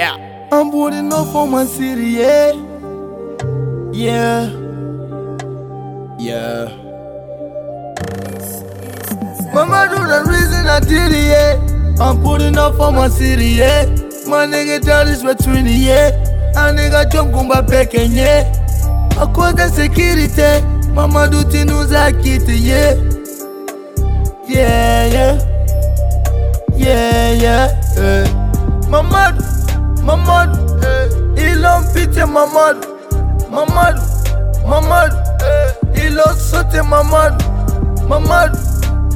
I'm putting up for my city, yeah. Yeah. Yeah. Mamadou the reason I did it, yeah. I'm putting up for my city, yeah. My nigga down is between the yeah. A nigga jump kumba peke yeah. A cause the security. Mama do things like it, yeah. Yeah, yeah. Yeah, yeah. Eh. Mamadou, Mamadou, eh. ils ont pitié Mamadou, Mamadou, Mamadou, eh. ils ont sauté Mamadou, Mamadou,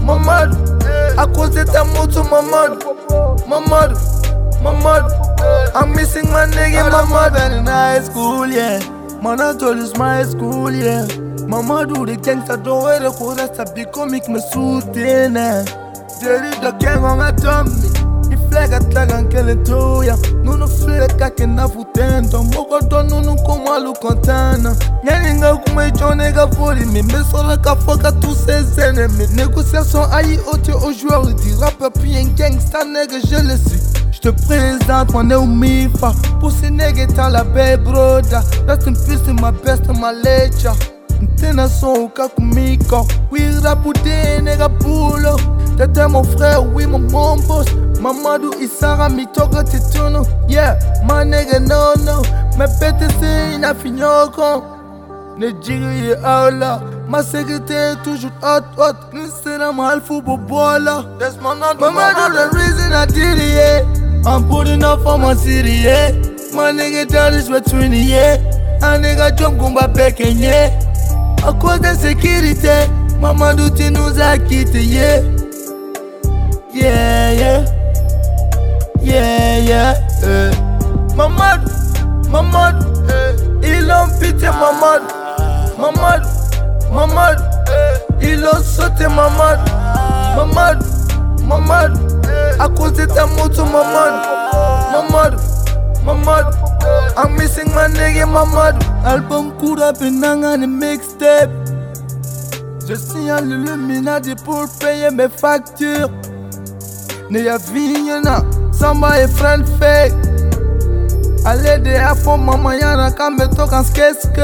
Mamadou, eh. à cause de ta moto Mamadou, Mamadou, Mamadou, I'm missing my nigga Mamadou in high school, yeah. Man, I told is my school, yeah. Mamadou, the gangster don't wear the clothes, that's a big comic, me suit in, eh. Daddy, the gang on a dummy. Plegatlagan que le tuya. Nunu fleka que na futendo Mokoto nunu como alu contana Nyenga kuma jone ga foli Mi me sola ka foka tous ses ennemis Négociation aïe ôté aux joueurs Du rap puis un gangsta nègre je le suis J'te présente mon eumifa Pussy nègre t'as la baie broda. Rest in peace to my best my ledger tena soka kumiko. Wira puté nègre boulot T'étais mon frère oui mon mon boss. Mamadou Isara mitoko tituno Yeah, my nigga no no Me pete se ina finyoko ye aula Ma secrétaire toujours hot hot Nisena mahal fubo bola That's my not Mamadou. the reason I did it yeah. I'm putting up for my city yeah. My nigga down is between yeah. A nigga jump kumba peke yeah. À cause de sécurité Mamadou tu nous as quitté yeah. Yeah yeah Yeah yeah eh. Mamadou Mamadou eh. Ils ont pitié Mamadou Mamadou Mamadou eh. Ils ont sauté Mamadou Mamadou Mamadou À cause de ta moto Mamadou Mamadou Mamadou I'm missing my nigga Mamadou Album Koura Benanga ni mixtape. Je signale l'Illuminati pour payer mes factures. Ne ya vinyana Samba et friend fake. Allez de afo mama yana kametoka skeske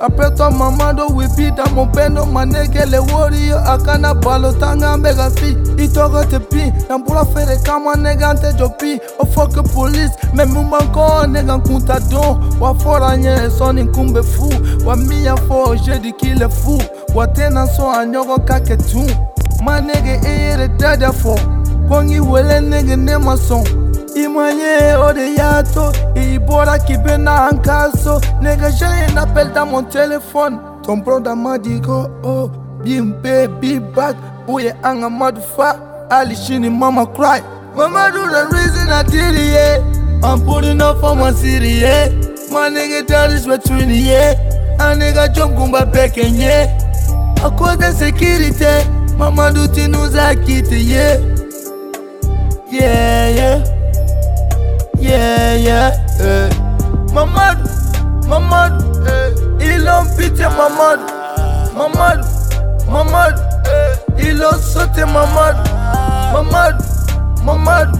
Après toi mamado wipi dans mon pendo manege le warrior akana balo tanga mbega fi. Itoko te pi nambula fere kama nega nte jopi. Ofoke police me mumbanko nega nkunta don wafora nye soni nkumbe fu wamia fo jedi kile fu watena so anyogo kake tu manege eyere dada fo kongi wele nege ne ma sɔn i ma ye o de y'a to i bɔra k'i bɛ na an k'a so nege jɛlen n'appel dans mon téléphone ton broda ma di ko o oh, bin pe bi back o ye an ka madu fa hali sini mama cry mamadu the reason i did it yeah. i'm putting up for my city yeah. my nigga that is between yeah. a nigga jump kumba back and yeah. I cause the security mamadu tinuza kiti yeah. Yeah yeah Yeah, yeah, eh. Mamadou, Mamadou, eh. ils ont pitié Mamadou, Mamadou, Mamadou, eh. ils ont sauté Mamadou, Mamadou, Mamadou,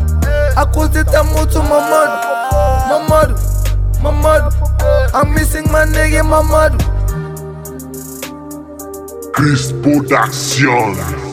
à cause de ta moto Mamadou, Mamadou, Mamadou, I'm missing my nigga Mamadou. Chris Production.